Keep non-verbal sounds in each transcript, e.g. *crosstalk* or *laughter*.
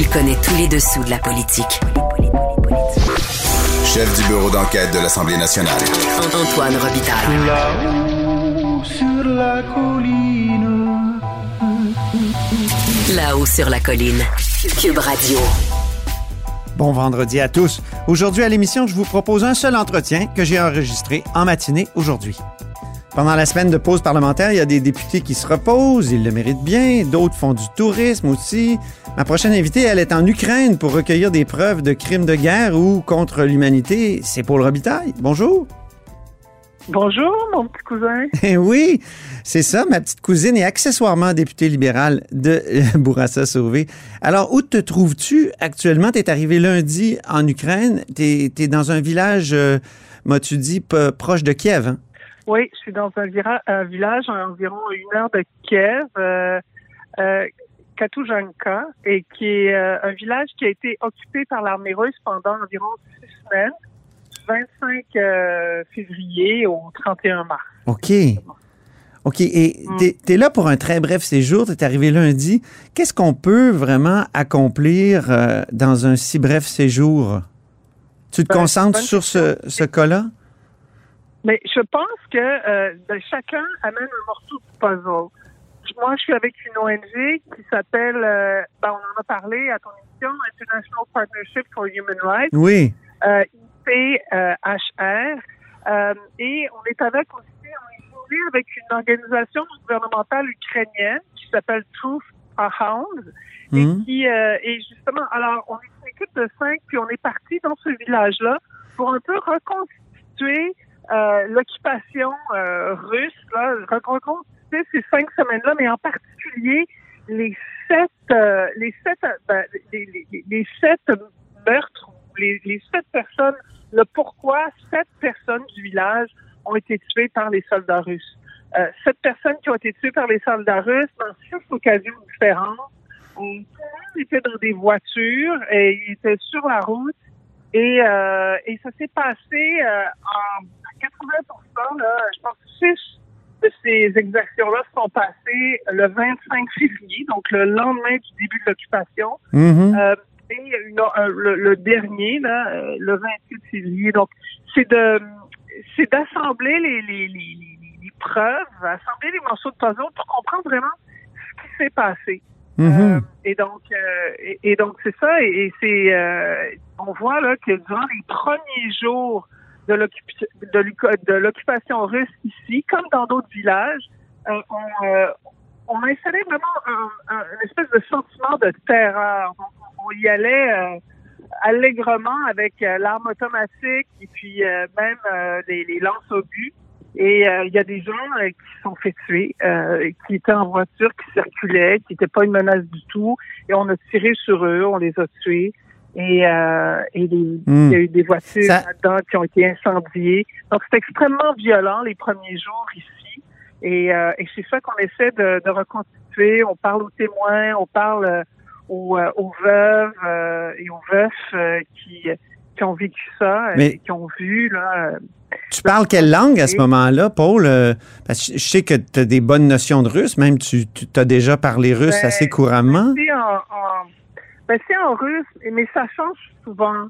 Il connaît tous les dessous de la politique. Chef du bureau d'enquête de l'Assemblée nationale. Antoine Robitaille. Là-haut sur la colline. Là-haut sur la colline. Cube Radio. Bon vendredi à tous. Aujourd'hui à l'émission, je vous propose un seul entretien que j'ai enregistré en matinée aujourd'hui. Pendant la semaine de pause parlementaire, il y a des députés qui se reposent, ils le méritent bien, d'autres font du tourisme aussi. Ma prochaine invitée, elle est en Ukraine pour recueillir des preuves de crimes de guerre ou contre l'humanité. C'est Paul Robitaille. Bonjour. Bonjour, mon petit cousin. *laughs* Eh oui, c'est ça, ma petite cousine et accessoirement députée libérale de Bourassa Sauvé. Alors, où te trouves-tu actuellement? Tu es arrivé lundi en Ukraine. Tu es, dans un village, euh, m'as-tu dit, proche de Kiev. Hein? Oui, je suis dans un, un, village à environ une heure de Kiev, euh, euh, Katoujanka, et qui est euh, un village qui a été occupé par l'armée russe pendant environ six semaines, du 25 euh, février au 31 mars. OK. OK. Et mm. tu es, là pour un très bref séjour. Tu es arrivé lundi. Qu'est-ce qu'on peut vraiment accomplir dans un si bref séjour? Tu te ben, concentres sur ce, ce cas-là? Mais je pense que euh, ben, chacun amène un morceau du puzzle. Moi, je suis avec une ONG qui s'appelle, euh, ben, on en a parlé à ton émission, International Partnership for Human Rights. Oui. Euh, IPHR. Euh, et on est avec aussi, on est avec une organisation gouvernementale ukrainienne qui s'appelle Truth Hound. Et mhm. qui euh, et justement, alors, on est une équipe de cinq, puis on est parti dans ce village-là pour un peu reconstituer euh, l'occupation euh, russe, là, reconstituer ces cinq semaines-là, mais en particulier les sept, euh, les sept, ben, les, les, les, sept meurtres, les, les sept personnes, le pourquoi sept personnes du village ont été tuées par les soldats russes. Euh, sept personnes qui ont été tuées par les soldats russes dans six occasions différentes. Tout le monde était dans des voitures et ils étaient sur la route et, euh, et ça s'est passé euh, en 80% là, je pense que six de ces exactions-là sont passées le 25 février, donc le lendemain du début de l'occupation. Mm-hmm. euh, et une, le, le, dernier, là, euh, le 28 février. Donc, c'est de c'est d'assembler les, les, les, les, preuves, assembler les morceaux de puzzle pour comprendre vraiment ce qui s'est passé. Mm-hmm. Euh, et donc, euh, et, et, donc c'est ça. Et, et c'est, euh, on voit là que durant les premiers jours de l'occupation russe ici, comme dans d'autres villages, on, on, installé vraiment un, un, une espèce de sentiment de terreur. Donc, on y allait allègrement avec l'arme automatique et puis même les, les lances au but. Et il y a des gens qui sont fait tuer, qui étaient en voiture, qui circulaient, qui n'étaient pas une menace du tout. Et on a tiré sur eux, on les a tués et, euh, et les, il y a eu des voitures là-dedans qui ont été incendiées. Donc, c'est extrêmement violent les premiers jours ici. Et, euh, et c'est ça qu'on essaie de, de, reconstituer. On parle aux témoins, on parle euh, aux, euh, aux veuves euh, et aux veufs qui, qui ont vécu ça, et qui ont vu. Là, tu parles quelle langue à ce moment-là, Paul? Parce que je sais que tu as des bonnes notions de russe, même tu, tu as déjà parlé russe ben, assez couramment. En, en, ben, c'est en russe, mais ça change souvent.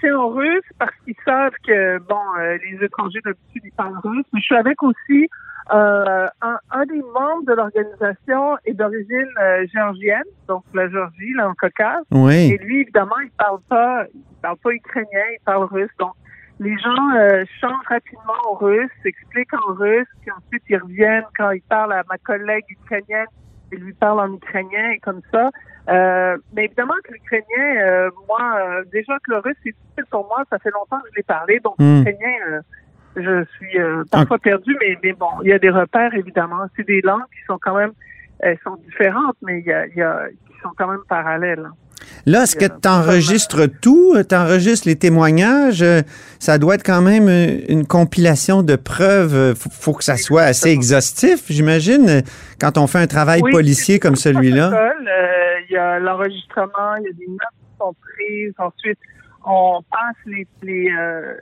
C'est en russe parce qu'ils savent que, bon, euh, les étrangers d'habitude, ils parlent russe. Mais je suis avec aussi Euh, un, un des membres de l'organisation est d'origine euh, géorgienne, donc la Géorgie, là, en Caucase. Oui. Et lui, évidemment, il parle pas, il parle pas ukrainien, il parle russe. Donc, les gens euh, changent rapidement au russe, s'expliquent en russe, puis ensuite ils reviennent quand ils parlent à ma collègue ukrainienne, ils lui parlent en ukrainien et comme ça. Euh, mais évidemment que l'ukrainien, euh, moi, euh, déjà que le russe, c'est difficile pour moi, ça fait longtemps que je l'ai parlé, donc Hmm. l'ukrainien, euh, je suis euh, parfois perdu, mais, mais bon, il y a des repères, évidemment. C'est des langues qui sont quand même, elles sont différentes, mais il y a, il y a qui sont quand même parallèles. hein. Là, est-ce que tu enregistres tout? Tu enregistres les témoignages? Euh, Ça doit être quand même euh, une compilation de preuves. Euh, Faut, faut que ça soit assez exhaustif, j'imagine, euh, quand on fait un travail Oui, policier comme celui-là. Euh, Il y a l'enregistrement, il y a des notes qui sont prises. Ensuite, on passe les les, euh,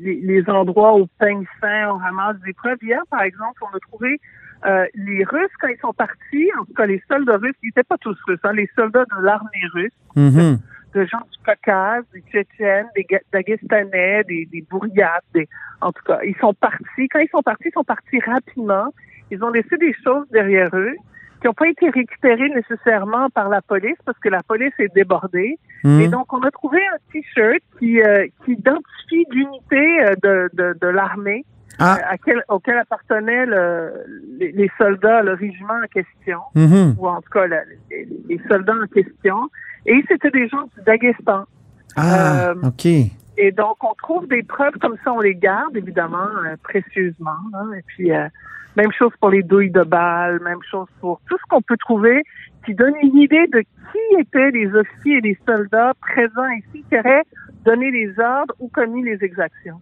les, les endroits au peigne fin, on ramasse des preuves. Hier, par exemple, on a trouvé euh, les Russes, quand ils sont partis, en tout cas les soldats russes, ils n'étaient pas tous russes, hein, les soldats de l'armée russe, Mhm. de gens du Caucase, des Tchétchènes, des Dagestanais, des, des Bouriates, des, en tout cas, ils sont partis. Quand ils sont partis, ils sont partis rapidement. Ils ont laissé des choses derrière eux qui n'ont pas été récupérées nécessairement par la police parce que la police est débordée. Mhm. Et donc, on a trouvé un T-shirt qui, euh, qui identifie l'unité euh, de, de, de l'armée Ah. euh, à quel- auquel appartenaient le- les, les soldats, le régiment en question Mhm. ou en tout cas la- les, les soldats en question. Et c'était des gens du Daghestan. Ah, Euh, OK. Et donc, on trouve des preuves comme ça, on les garde évidemment euh, précieusement. Et puis, euh, même chose pour les douilles de balles, même chose pour tout ce qu'on peut trouver qui donne une idée de qui étaient les officiers et les soldats présents ici qui auraient donné les ordres ou commis les exactions.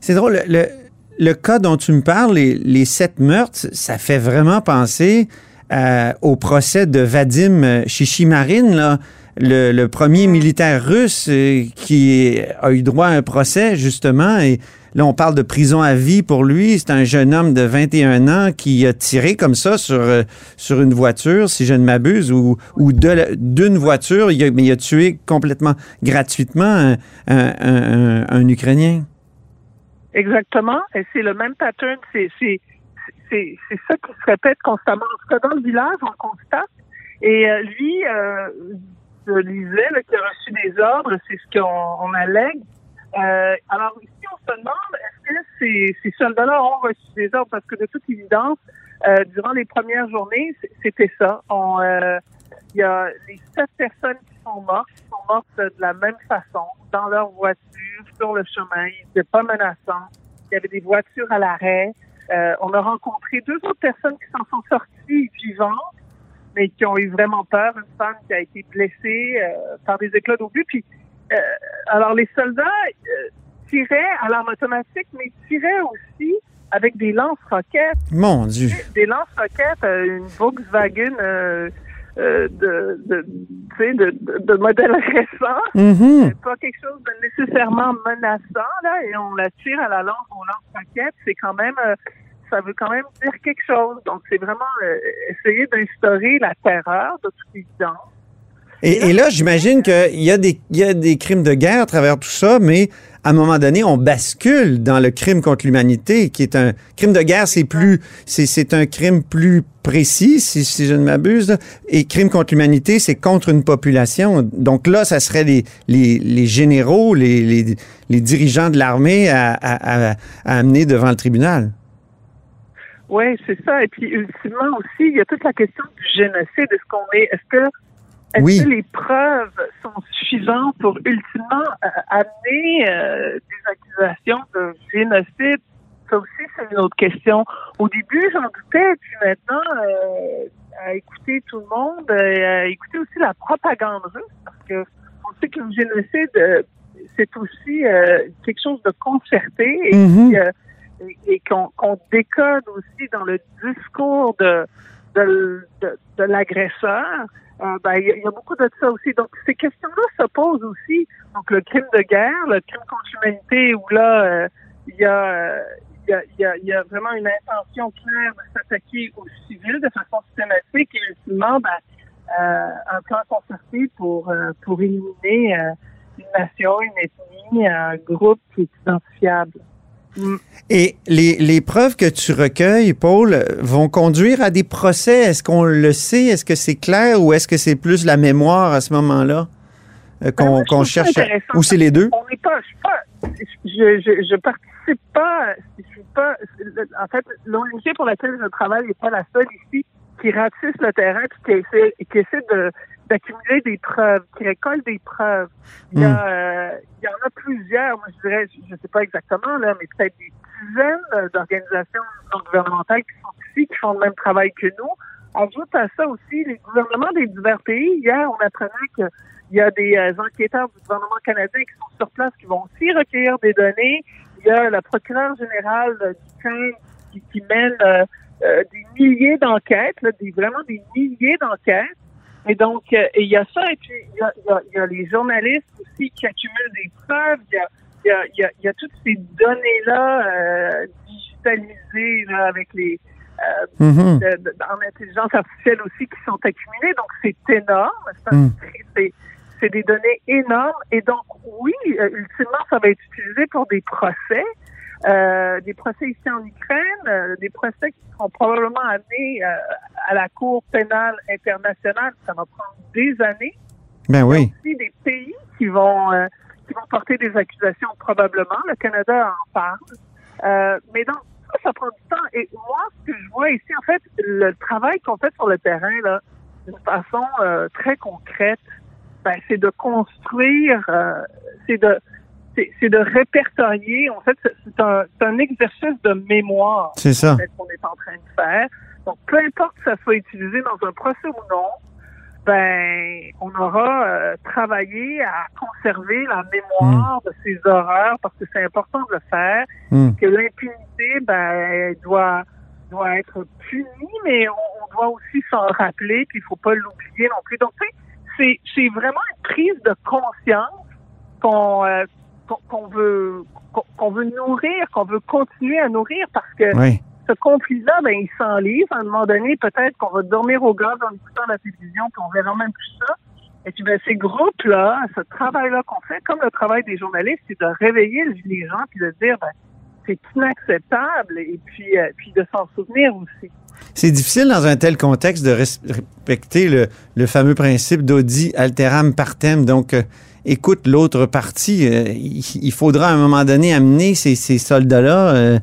C'est drôle, le, cas dont tu me parles, les, les sept meurtres, ça fait vraiment penser euh, au procès de Vadim Chichimarin, là, le, le premier militaire russe euh, qui a eu droit à un procès, justement, et là, on parle de prison à vie pour lui. C'est un jeune homme de 21 ans qui a tiré comme ça sur, euh, sur une voiture, si je ne m'abuse, ou, ou d'une voiture, il a, mais il a tué complètement gratuitement un, un- un- un- Ukrainien. Exactement. Et c'est le même pattern. C'est, c'est, c'est, c'est ça qui se répète constamment. En tout cas, dans le village, on constate. Et euh, lui, euh, je lisais là, qu'il a reçu des ordres, c'est ce qu'on on allègue. Euh, alors ici, on se demande, est-ce que ces, soldats-là ont reçu des ordres? Parce que de toute évidence, euh, durant les premières journées, c'était ça. Euh, il y a les sept personnes qui sont mortes, qui sont mortes de la même façon, dans leur voiture, sur le chemin. Ils n'étaient pas menaçants. Il y avait des voitures à l'arrêt. On a rencontré deux autres personnes qui s'en sont sorties vivantes, mais qui ont eu vraiment peur. Une femme qui a été blessée euh, par des éclats d'obus. Puis, euh, alors les soldats euh, tiraient à l'arme automatique, mais tiraient aussi avec des lance-roquettes Mon Dieu. des lance-roquettes, euh, une Volkswagen euh, de, de, de, de, modèle *laughs* récent. Mhm. C'est pas quelque chose de nécessairement menaçant, là, et on la tire à la lance, on lance-roquette. C'est quand même, euh, ça veut quand même dire quelque chose. Donc, c'est vraiment euh, essayer d'instaurer la terreur, de toute évidence. Et, et là, j'imagine qu'il y, a des- il y a des crimes de guerre à travers tout ça, mais à un moment donné, on bascule dans le crime contre l'humanité, qui est un crime de guerre, c'est plus, c'est, un crime plus précis, si, si je ne m'abuse. Et crime contre l'humanité, c'est contre une population. Donc là, ça serait les, les, les généraux, les, les, les dirigeants de l'armée à, à, à, à amener devant le tribunal. Oui, c'est ça. Et puis, ultimement aussi, il y a toute la question du génocide. Est-ce qu'on est, est-ce que, est-ce Oui. que les preuves sont suffisantes pour ultimement euh, amener euh, des accusations de génocide? Ça aussi, c'est une autre question. Au début, j'en doutais, puis maintenant, euh, à écouter tout le monde, euh, à écouter aussi la propagande russe, parce que on sait que le génocide, euh, c'est aussi euh, quelque chose de concerté et Mhm. euh, et, qu'on décode aussi dans le discours de de, de, de l'agresseur. Euh, ben, il y, a- beaucoup de ça aussi. Donc, ces questions-là se posent aussi. Donc, le crime de guerre, le crime contre l'humanité, où là, euh, il y a... euh, y, y a, vraiment une intention claire de s'attaquer aux civils de façon systématique et ultimement ben, un plan concerté pour pour éliminer une nation, une ethnie, un groupe qui est identifiable. Mm. Et les, les preuves que tu recueilles, Paul, vont conduire à des procès. Est-ce qu'on le sait? Est-ce que c'est clair ou est-ce que c'est plus la mémoire à ce moment-là euh, Ben, qu'on ça cherche? à-. Ou c'est les deux? On pas, je suis pas, je, je, je participe pas, je suis pas, en fait, l'ONG pour laquelle je travaille n'est pas la seule ici qui ratisse le terrain puis qui essaie, qui essaie de, d'accumuler des preuves, qui récolte des preuves. Il y, a, euh, il y en a plusieurs, moi je dirais, je ne sais pas exactement, là, mais peut-être des dizaines euh, d'organisations non gouvernementales qui sont ici, qui font le même travail que nous. Ajoute à ça aussi les gouvernements des divers pays. Hier, on apprenait qu'il y a des euh, enquêteurs du gouvernement canadien qui sont sur place, qui vont aussi recueillir des données. Il y a le procureur général euh, du Crime qui, qui mène des milliers d'enquêtes, des, vraiment des milliers d'enquêtes. Et donc, euh, il y a ça, et puis il y a, y y les journalistes aussi qui accumulent des preuves. Il y a, y toutes ces données-là euh, digitalisées là, avec les euh, Mhm. de- de- en intelligence artificielle aussi qui sont accumulées. Donc, c'est énorme. Mm. c'est- des données énormes. Et donc, oui, ultimement, ça va être utilisé pour des procès. Euh, des procès ici en Ukraine, euh, des procès qui seront probablement amenés euh, à la Cour pénale internationale. Ça va prendre des années. Ben Il y a oui. aussi des pays qui vont qui vont porter des accusations probablement. Le Canada en parle. Mais donc ça, ça prend du temps. Et moi, ce que je vois ici, en fait, le travail qu'on fait sur le terrain, là, d'une façon très concrète, ben, c'est de construire, c'est de c'est de répertorier. En fait, c'est un, c'est un exercice de mémoire C'est ça. qu'on est en train de faire. Donc, peu importe que ça soit utilisé dans un procès ou non, ben, on aura euh, travaillé à conserver la mémoire de ces horreurs parce que c'est important de le faire. Mm. Que l'impunité, ben, elle doit doit être punie, mais on, on doit aussi s'en rappeler, puis il faut pas l'oublier non plus. Donc, c'est vraiment une prise de conscience qu'on euh, qu'on veut qu'on veut nourrir, qu'on veut continuer à nourrir parce que Oui. ce conflit-là, ben, il s'enlise. À un moment donné, peut-être qu'on va dormir au gaz en écoutant la télévision, puis on verra même plus ça. Et puis, ben, ces groupes-là, ce travail-là qu'on fait, comme le travail des journalistes, c'est de réveiller les gens puis de dire, ben, c'est inacceptable et puis, euh, puis de s'en souvenir aussi. C'est difficile dans un tel contexte de res- respecter le, le fameux principe d'audi alteram partem. Donc, euh, écoute l'autre partie. Euh, il, faudra à un moment donné amener ces, ces soldats-là euh,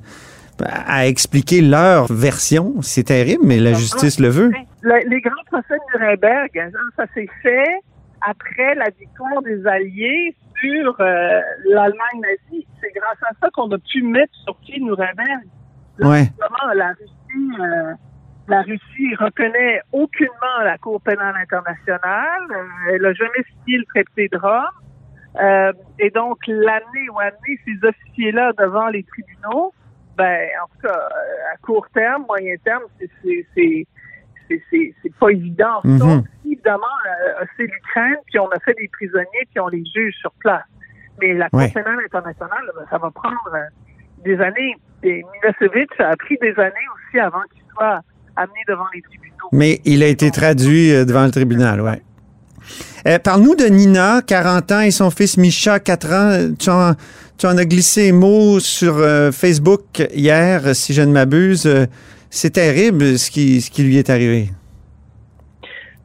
à expliquer leur version. C'est terrible, mais la justice le veut. Le- les grands procès de Nuremberg, hein, ça s'est fait après la victoire des Alliés sur euh, l'Allemagne nazie. C'est grâce à ça qu'on a pu mettre sur pied Nuremberg. Là, Ouais. la Russie, la Russie reconnaît aucunement la Cour pénale internationale. Euh, elle n'a jamais signé le traité de Rome. Euh, et donc, l'année ou amener ces officiers-là devant les tribunaux, ben, en tout cas, euh, à court terme, moyen terme, c'est c'est- c'est c'est- c'est c'est pas évident. Mhm. Sauf si, évidemment, euh, c'est l'Ukraine, puis on a fait des prisonniers, puis on les juge sur place. Mais la Cour Ouais. pénale internationale, ben, ça va prendre euh, des années. Et Milosevic, a pris des années aussi avant qu'il soit amené devant les tribunaux. Mais il a été traduit euh, devant le tribunal, ouais. Euh, Parle-nous de Nina, 40 ans, et son fils Misha, 4 ans. Tu en, tu en as glissé un mot sur euh, Facebook hier, si je ne m'abuse. Euh, C'est terrible ce qui, ce qui lui est arrivé.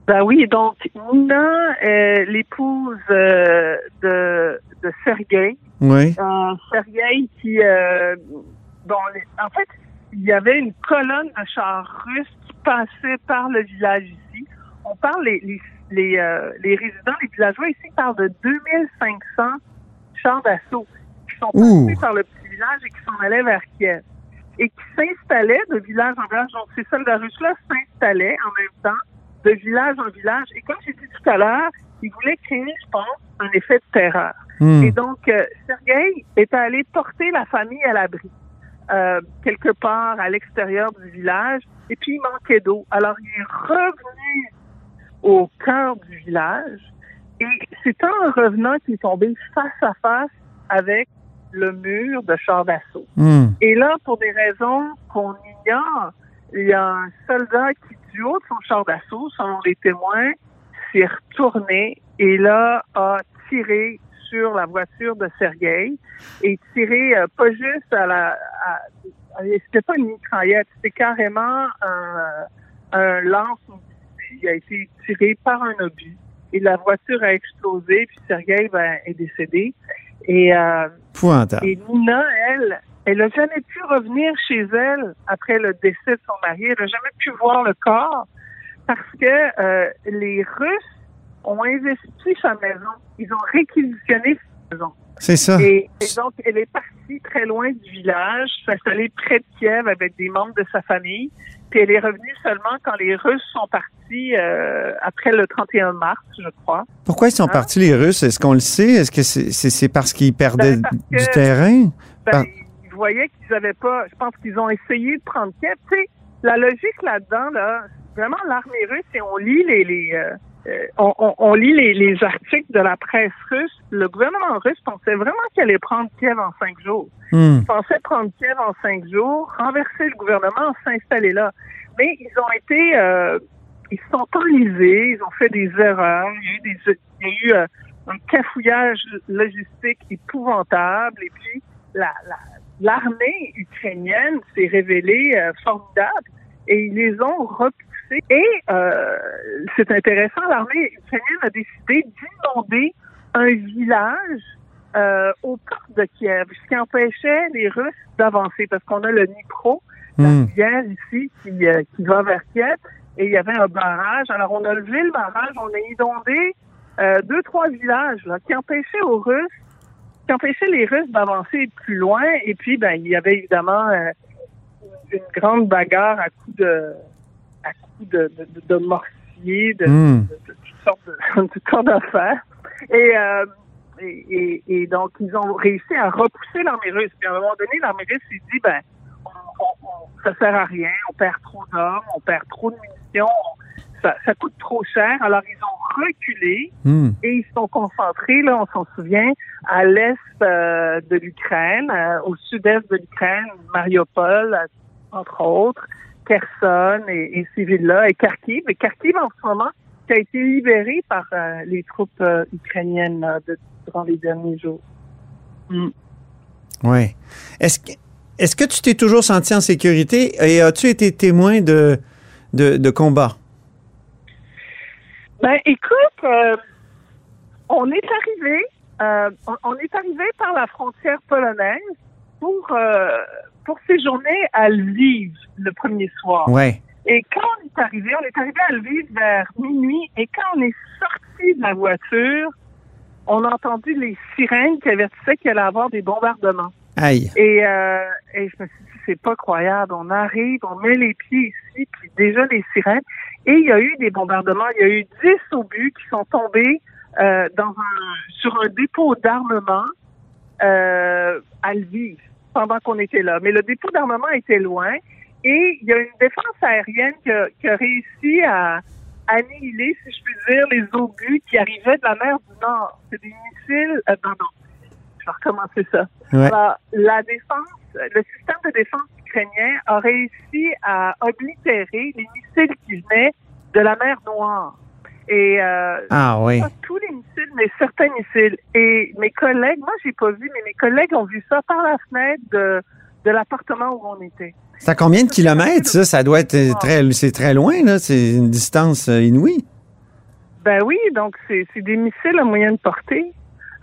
Ben oui, donc Nina est l'épouse de, de Sergei. Oui. Sergei qui, bon, en fait, il y avait une colonne de chars russes qui passait par le village ici. On parle, les, les, les, euh, les résidents, les villageois ici parlent de 2500 chars d'assaut qui sont Ouh. passés par le petit village et qui s'en allaient vers Kiev. Et qui s'installaient de village en village. Donc, ces soldats russes-là s'installaient en même temps de village en village. Et comme j'ai dit tout à l'heure, ils voulaient créer, je pense, un effet de terreur. Hmm. Et donc, euh, Sergei est allé porter la famille à l'abri, euh, quelque part à l'extérieur du village, et puis il manquait d'eau. Alors, il est revenu au cœur du village, et c'est en revenant qu'il est tombé face à face avec le mur de char d'assaut. Hmm. Et là, pour des raisons qu'on ignore, il y a un soldat qui, du haut de son char d'assaut, selon les témoins, s'est retourné et là a tiré sur la voiture de Sergueï et tiré euh, pas juste à la... C'était pas une mitraillette, c'était carrément un, un lance il a été tiré par un obus et la voiture a explosé puis Sergueï ben, est décédé. Et, euh, et Nina elle elle a jamais pu revenir chez elle après le décès de son mari. Elle a jamais pu voir le corps parce que euh, les Russes ont investi sa maison. Ils ont réquisitionné sa maison. C'est ça. Et, donc, elle est partie très loin du village, s'installer près de Kiev avec des membres de sa famille. Puis elle est revenue seulement quand les Russes sont partis euh, après le 31 mars, je crois. Pourquoi ils sont hein? partis, les Russes? Est-ce qu'on le sait? Est-ce que c'est parce qu'ils perdaient ben, du terrain? Ben, Ils voyaient qu'ils n'avaient pas... Je pense qu'ils ont essayé de prendre Kiev. Tu sais, la logique là-dedans, là, vraiment l'armée russe, et on lit les, les euh, euh, on, on, lit les, les, articles de la presse russe. Le gouvernement russe pensait vraiment qu'il allait prendre Kiev en cinq jours. Hmm. Il pensait prendre Kiev en cinq jours, renverser le gouvernement, s'installer là. Mais ils ont été, euh, ils se sont enlisés, ils ont fait des erreurs. Il y a eu, des, il y a eu euh, un cafouillage logistique épouvantable. Et puis, la, l'armée ukrainienne s'est révélée euh, formidable et ils les ont et euh, c'est intéressant, l'armée ukrainienne a décidé d'inonder un village euh, au port de Kiev, ce qui empêchait les Russes d'avancer, parce qu'on a le Dnipro, la rivière ici qui, euh, qui va vers Kiev, et il y avait un barrage. Alors on a levé le barrage, on a inondé euh, deux, trois villages là, qui empêchaient aux Russes, qui empêchaient les Russes d'avancer plus loin. Et puis, ben, il y avait évidemment euh, une grande bagarre à coups de à coups de, de, de mortier, de, mm. de, toutes sortes de, *laughs* d'affaires. Et, euh, et, et, donc, ils ont réussi à repousser l'armée russe. Puis à un moment donné, l'armée russe s'est dit, ben, on, on, ça sert à rien, on perd trop d'hommes, on perd trop de munitions, ça, ça, coûte trop cher. Alors, ils ont reculé mm. et ils sont concentrés, là, on s'en souvient, à l'est euh, de l'Ukraine, euh, au sud-est de l'Ukraine, Mariupol, entre autres. Kherson et, et ces villes-là, et Kharkiv. Et Kharkiv, en ce moment, qui a été libéré par euh, les troupes euh, ukrainiennes euh, de, durant les derniers jours. Mm. Oui. Est-ce que, est-ce que tu t'es toujours senti en sécurité et as-tu été témoin de, de, de combats? Ben, écoute, euh, on est arrivé, on, on, est arrivé par la frontière polonaise pour pour séjourner à Lviv le premier soir. Ouais. Et quand on est arrivé, on est arrivé à Lviv vers minuit, et quand on est sorti de la voiture, on a entendu les sirènes qui avertissaient qu'il allait y avoir des bombardements. Aïe. Et, euh, et je me suis dit, c'est pas croyable. On arrive, on met les pieds ici, puis déjà les sirènes. Et il y a eu des bombardements. Il y a eu 10 obus qui sont tombés euh, dans un, sur un dépôt d'armement euh, à Lviv pendant qu'on était là. Mais le dépôt d'armement était loin et il y a une défense aérienne qui a, qui a réussi à annihiler, si je puis dire, les obus qui arrivaient de la mer du Nord. C'est des missiles... Euh, non, non. Je vais recommencer ça. Ouais. Alors, la défense, le système de défense ukrainien a réussi à oblitérer les missiles qui venaient de la mer Noire. Et euh, ah, oui. pas tous les missiles, mais certains missiles. Et mes collègues, moi j'ai pas vu, mais mes collègues ont vu ça par la fenêtre de, de l'appartement où on était. C'est à combien de kilomètres, ça? Ça doit être très, c'est très loin, là. C'est une distance euh, inouïe. Ben oui, donc c'est, des missiles à moyenne portée.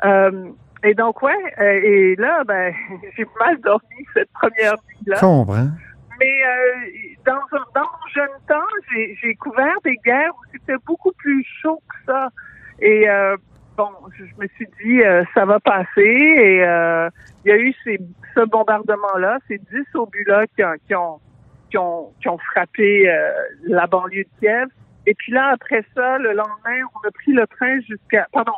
Euh, et donc, ouais, euh, et là, ben, *laughs* j'ai mal dormi cette première nuit-là. Comprends. Mais euh, dans, dans mon jeune temps, j'ai, j'ai couvert des guerres où c'était beaucoup Et euh, bon, je, me suis dit, euh, ça va passer. Et euh, il y a eu ce bombardement-là, ces 10 obus-là qui, ont, qui, ont, qui, ont, frappé la banlieue de Kiev. Et puis là, après ça, le lendemain, on a pris le train jusqu'à... Pardon,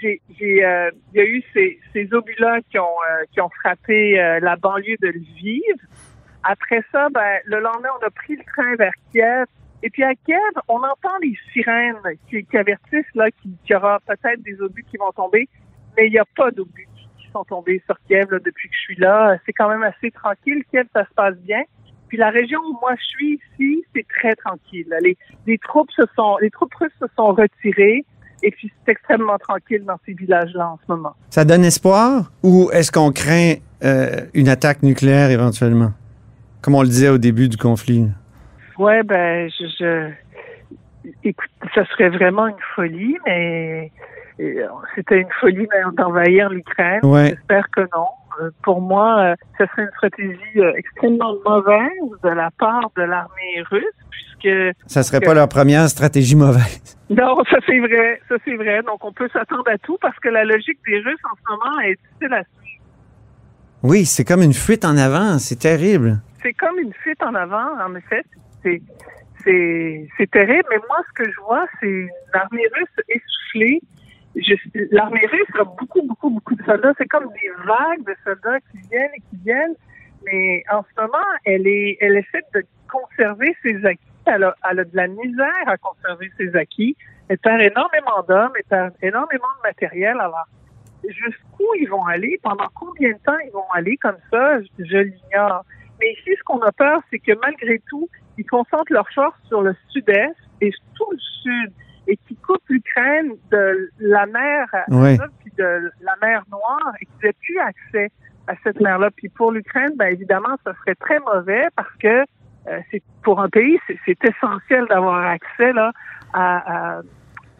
j'ai, il y a eu ces, ces obus-là qui ont, qui ont frappé la banlieue de Lviv. Après ça, ben, le lendemain, on a pris le train vers Kiev. Et puis à Kiev, on entend les sirènes qui, avertissent là qu'il y aura peut-être des obus qui vont tomber, mais il n'y a pas d'obus qui sont tombés sur Kiev depuis que je suis là. C'est quand même assez tranquille. Kiev, ça se passe bien. Puis la région où moi je suis ici, c'est très tranquille. Les, les troupes se sont, les troupes russes se sont retirées. Et puis, c'est extrêmement tranquille dans ces villages-là en ce moment. Ça donne espoir ou est-ce qu'on craint euh, une attaque nucléaire éventuellement? Comme on le disait au début du conflit. Ouais, ben, je, je... écoute, ça serait vraiment une folie, mais euh, c'était une folie d'envahir l'Ukraine. Ouais. J'espère que non. Euh, Pour moi, euh, ce serait une stratégie euh, extrêmement mauvaise de la part de l'armée russe, puisque Ça serait pas leur première stratégie mauvaise. *laughs* non, ça c'est vrai, ça c'est vrai. Donc on peut s'attendre à tout parce que la logique des Russes en ce moment est difficile à suivre. Oui, c'est comme une fuite en avant. C'est terrible. C'est comme une fuite en avant, en effet. C'est c'est terrible. Mais moi, ce que je vois, c'est une armée russe essoufflée. L'armée russe a beaucoup, beaucoup, beaucoup de soldats. C'est comme des vagues de soldats qui viennent et qui viennent. Mais en ce moment, elle est, elle essaie de conserver ses acquis. Elle a, elle a de la misère à conserver ses acquis. Elle perd énormément d'hommes, elle perd énormément de matériel. Alors, jusqu'où ils vont aller, pendant combien de temps ils vont aller comme ça, je l'ignore. Mais ici, ce qu'on a peur, c'est que malgré tout, ils concentrent leurs forces sur le sud-est et tout le sud et qui coupent l'Ukraine de la mer Oui. Azov puis de la mer Noire et qu'ils n'aient plus accès à cette mer-là. Puis pour l'Ukraine, ben évidemment, ça serait très mauvais parce que euh, c'est pour un pays, c'est- essentiel d'avoir accès là à, à,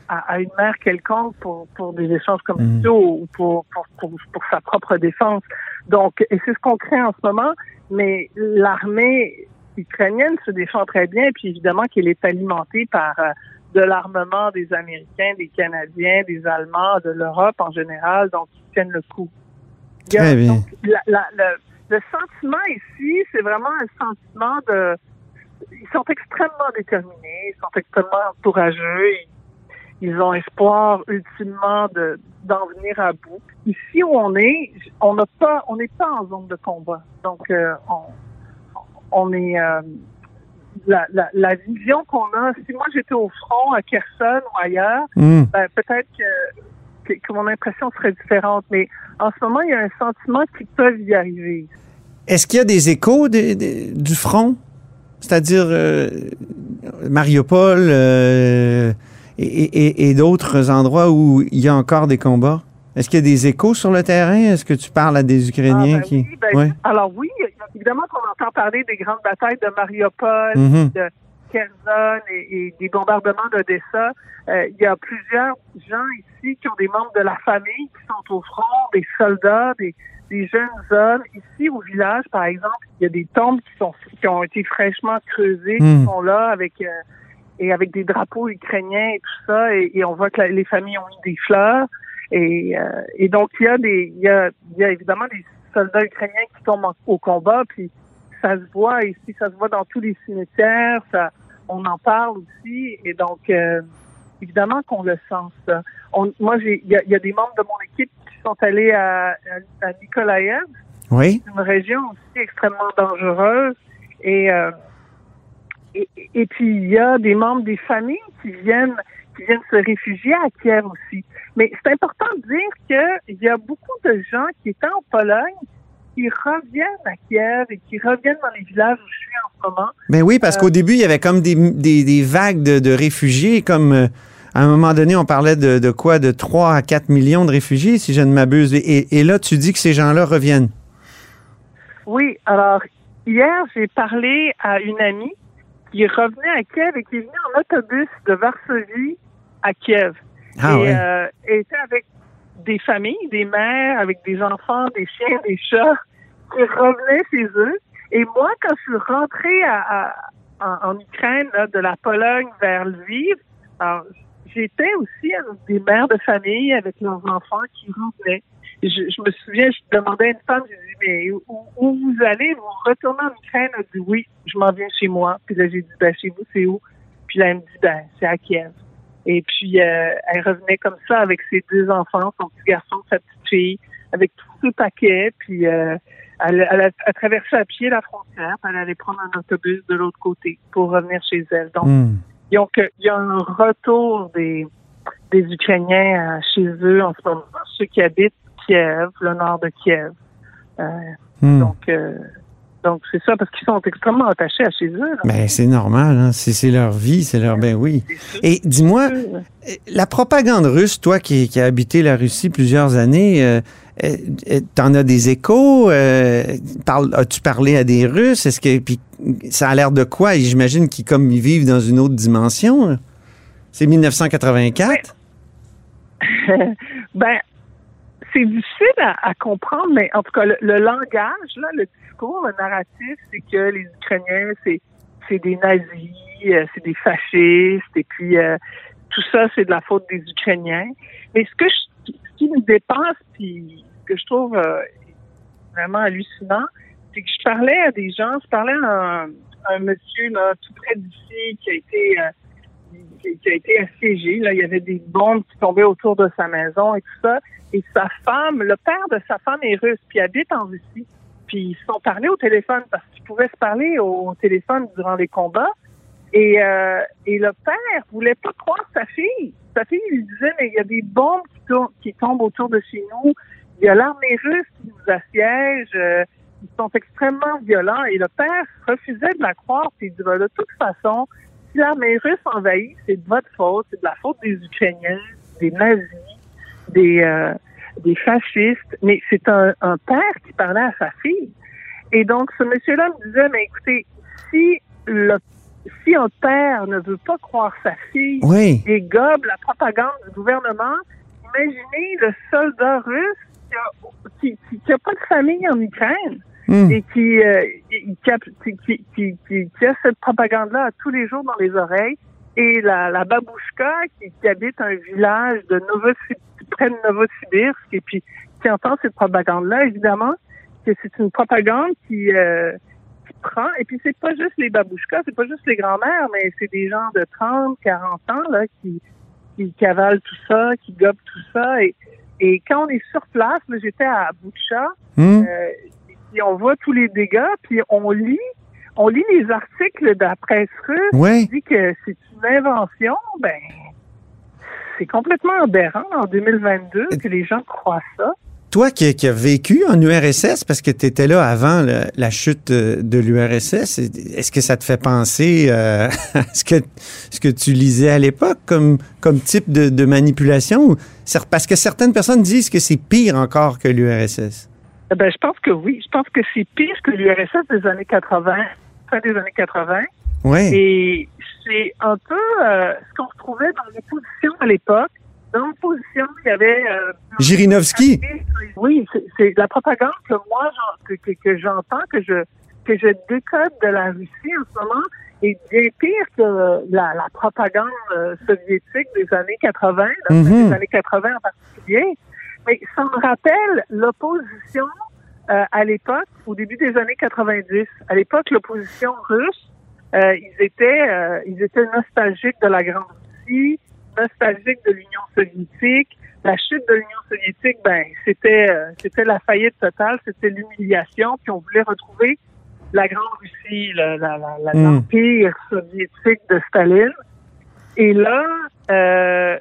à- une mer quelconque pour, pour des échanges commerciaux ou pour, pour, pour, pour sa propre défense. Donc, et c'est ce qu'on craint en ce moment, mais l'armée ukrainienne se défend très bien, puis évidemment qu'elle est alimentée par euh, de l'armement des Américains, des Canadiens, des Allemands, de l'Europe en général, donc ils tiennent le coup. Il y a- Très bien. donc, la- la- le, le sentiment ici, c'est vraiment un sentiment de... Ils sont extrêmement déterminés, ils sont extrêmement courageux, ils, ils ont espoir ultimement de d'en venir à bout. Ici où on est, on n'a pas, on n'est pas en zone de combat, donc euh, on, on est euh, la, la, la vision qu'on a. Si moi j'étais au front à Kherson ou ailleurs, Hmm. ben, peut-être que, que, que mon impression serait différente. Mais en ce moment, il y a un sentiment qu'ils peuvent y arriver. Est-ce qu'il y a des échos du front? C'est-à-dire euh, Mariupol euh, et, et- et d'autres endroits où il y a encore des combats? Est-ce qu'il y a des échos sur le terrain? Est-ce que tu parles à des Ukrainiens Ah, ben qui... oui, ben. Alors oui, évidemment qu'on entend parler des grandes batailles de Mariupol, Mhm. de Kherson et, et des bombardements d'Odessa. Euh, il y a plusieurs gens ici qui ont des membres de la famille qui sont au front, des soldats, des, des jeunes hommes. Ici au village, par exemple, il y a des tombes qui sont qui ont été fraîchement creusées, qui Hmm. sont là avec euh, et avec des drapeaux ukrainiens et tout ça. Et, et on voit que la- les familles ont mis des fleurs. Et, euh, et donc il y a des il y a, il y a évidemment des soldats ukrainiens qui tombent en- au combat, puis ça se voit ici, ça se voit dans tous les cimetières, ça, on en parle aussi, et donc euh, évidemment qu'on le sent ça. On, moi, j'ai, il y a, il y a des membres de mon équipe qui sont allés à, à, à Nikolaev, Oui? une région aussi extrêmement dangereuse, et, euh, et et puis il y a des membres des familles qui viennent qui viennent se réfugier à Kiev aussi. Mais c'est important de dire qu'il y a beaucoup de gens qui étaient en Pologne qui reviennent à Kiev et qui reviennent dans les villages où je suis en ce moment. Ben oui, parce qu'au début, il y avait comme des, des- des vagues de, de réfugiés, comme euh, à un moment donné, on parlait de, de quoi? De 3 à 4 millions de réfugiés, si je ne m'abuse. Et, et là, tu dis que ces gens-là reviennent. Oui, alors hier, j'ai parlé à une amie qui revenait à Kiev et qui est en autobus de Varsovie à Kiev. Ah et ouais. euh, était avec des familles, des mères, avec des enfants, des chiens, des chats qui revenaient chez eux. Et moi, quand je suis rentrée à, à- en, en Ukraine, là, de la Pologne vers Lviv, j'étais aussi avec des mères de famille avec leurs enfants qui revenaient. Je, je me souviens, je demandais à une femme, je dis, mais où, où vous allez? Vous retournez en Ukraine? Elle dit, oui, je m'en viens chez moi. Puis là, j'ai dit, ben, chez vous, c'est où? Puis là, elle me dit, ben, c'est à Kiev. Et puis, euh, elle revenait comme ça avec ses deux enfants, son petit garçon, sa petite fille, avec tous ses paquets. Puis, euh, elle, elle a, a traversé à pied la frontière. puis Elle allait prendre un autobus de l'autre côté pour revenir chez elle. Donc, Hmm. donc, euh, il y a un retour des, des Ukrainiens euh, chez eux en ce moment, ceux qui habitent Kiev, le nord de Kiev. Euh, Hmm. donc, euh, Donc, c'est ça, parce qu'ils sont extrêmement attachés à chez eux. Ben, c'est normal, hein. c'est leur vie, c'est leur... Ben oui. Et dis-moi, euh, la propagande russe, toi qui, qui as habité la Russie plusieurs années, euh, euh, euh, t'en as des échos? Euh, As-tu parlé à des Russes? Est-ce que puis ça a l'air de quoi? Et J'imagine qu'ils comme ils vivent dans une autre dimension. là. C'est 1984? ben, *laughs* c'est difficile à, à comprendre, mais en tout cas, le, le langage, là, le discours, le narratif, c'est que les Ukrainiens, c'est c'est des nazis, euh, c'est des fascistes, et puis euh, tout ça, c'est de la faute des Ukrainiens. Mais ce que je, ce qui me dépasse, puis ce que je trouve euh, vraiment hallucinant, c'est que je parlais à des gens, je parlais à un, un monsieur là, tout près d'ici qui a été euh, qui, a été assiégé. Là, il y avait des bombes qui tombaient autour de sa maison et tout ça. Et sa femme, le père de sa femme est russe, puis habite en Russie. Puis ils se sont parlé au téléphone parce qu'ils pouvaient se parler au téléphone durant les combats. Et, euh, et le père voulait pas croire sa fille. Sa fille lui disait, mais il y a des bombes qui, tournent- qui tombent autour de chez nous. Il y a l'armée russe qui nous assiège. euh, ils sont extrêmement violents. Et le père refusait de la croire. Puis il dit, Ben, de toute façon, si l'armée russe envahit, c'est de votre faute. C'est de la faute des Ukrainiens, des nazis, des, euh, des fascistes. Mais c'est un, un père qui parlait à sa fille. Et donc, ce monsieur-là me disait, mais écoutez, si le si un père ne veut pas croire sa fille Oui. et gobe la propagande du gouvernement, imaginez le soldat russe qui a, qui, qui- qui a pas de famille en Ukraine Hmm. et qui, euh, qui, qui, a- qui, a cette propagande-là tous les jours dans les oreilles. Et la, la babouchka qui, qui habite un village de Novosibirsk, près de Novosibirsk et puis qui entend cette propagande-là, évidemment, que c'est une propagande qui, euh, qui prend. Et puis c'est pas juste les babouchkas, c'est pas juste les grands-mères, mais c'est des gens de 30, 40 ans là qui, qui cavalent tout ça, qui gobent tout ça. Et, et quand on est sur place, j'étais à Boucha, Hmm. euh, puis on voit tous les dégâts, puis on lit, on lit les articles de la presse russe Oui. qui dit que c'est une invention, ben c'est complètement aberrant en 2022 que les gens croient ça. Toi qui, qui as vécu en URSS, parce que tu étais là avant le- la chute euh, de l'URSS, est-ce que ça te fait penser euh, *laughs* à ce que, ce que tu lisais à l'époque comme, comme type de, de manipulation? Parce que certaines personnes disent que c'est pire encore que l'URSS. Eh Ben, je pense que oui. Je pense que c'est pire que l'URSS des années 80, fin des années 80. Oui. Et c'est un peu euh, ce qu'on retrouvait dans l'opposition à l'époque. Dans l'opposition, il y avait... Euh, Jirinovski. Oui, c'est- la propagande que moi, que, que, que j'entends, que je que je décode de la Russie en ce moment, est bien pire que la, la propagande euh, soviétique des années 80, là, Mhm. des années 80 en particulier. Mais ça me rappelle l'opposition euh, à l'époque, au début des années 90. À l'époque, l'opposition russe, euh, ils étaient euh, ils étaient nostalgiques de la Grande Russie, nostalgiques de l'Union soviétique. La chute de l'Union soviétique, ben c'était euh, c'était la faillite totale, c'était l'humiliation, puis on voulait retrouver la Grande Russie, la- la- la- Mm. l'empire soviétique de Staline. Et là, euh,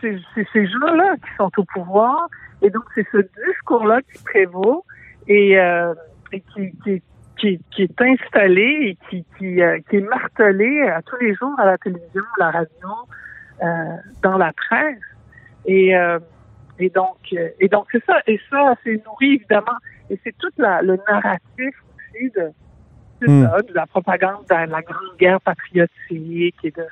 c'est c'est ces gens-là qui sont au pouvoir, et donc c'est ce discours-là qui prévaut et, euh, et qui, qui, qui, qui est installé et qui, qui, euh, qui est martelé à tous les jours à la télévision, à la radio, euh, dans la presse. Et, euh, et donc, euh, et donc c'est ça. Et ça, c'est nourri évidemment. Et c'est tout la, le narratif aussi de, de, Hmm. ça, de la propagande de la grande guerre patriotique et de,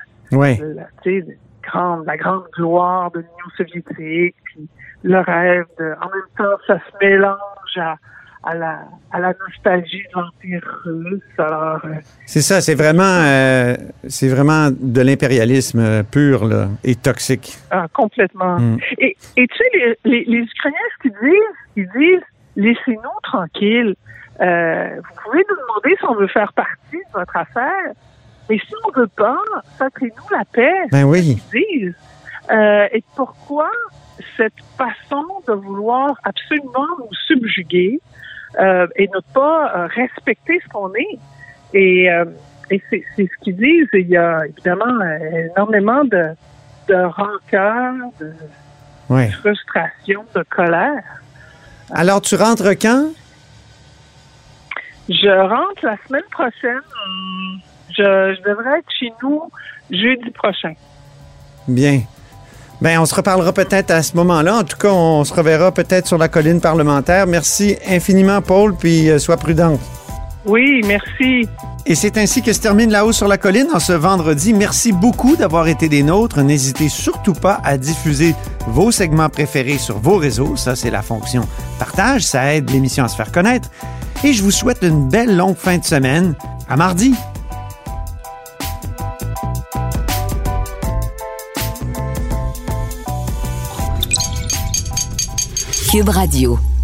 De la, tu sais, de grande, la grande gloire de l'Union soviétique, puis le rêve de, en même temps, ça se mélange à, à la, à la nostalgie de l'Empire russe. Alors, euh, C'est ça, c'est vraiment, euh, c'est vraiment de l'impérialisme euh, pur là, et toxique. ah, complètement. Mm. Et, et tu sais, les, les, les Ukrainiens, ce qu'ils disent, ils disent, laissez-nous tranquilles. Euh, vous pouvez nous demander si on veut faire partie de votre affaire, mais si on veut pas, faites-nous la paix. Ben oui. qu'ils disent? Euh, et pourquoi cette façon de vouloir absolument nous subjuguer euh, et ne pas euh, respecter ce qu'on est? Et, euh, et c'est ce qu'ils disent. Il y a évidemment énormément de, de rancœur, de Ouais. frustration, de colère. Alors, tu rentres quand? Je rentre la semaine prochaine. Je, je devrais être chez nous jeudi prochain. Bien. Ben, on se reparlera peut-être à ce moment-là. En tout cas, on se reverra peut-être sur la colline parlementaire. Merci infiniment, Paul, puis euh, sois prudente. Oui, merci. Et c'est ainsi que se termine La Haut sur la colline en ce vendredi. Merci beaucoup d'avoir été des nôtres. N'hésitez surtout pas à diffuser vos segments préférés sur vos réseaux. Ça, c'est la fonction partage. Ça aide l'émission à se faire connaître. Et je vous souhaite une belle longue fin de semaine. À mardi. Cube Radio.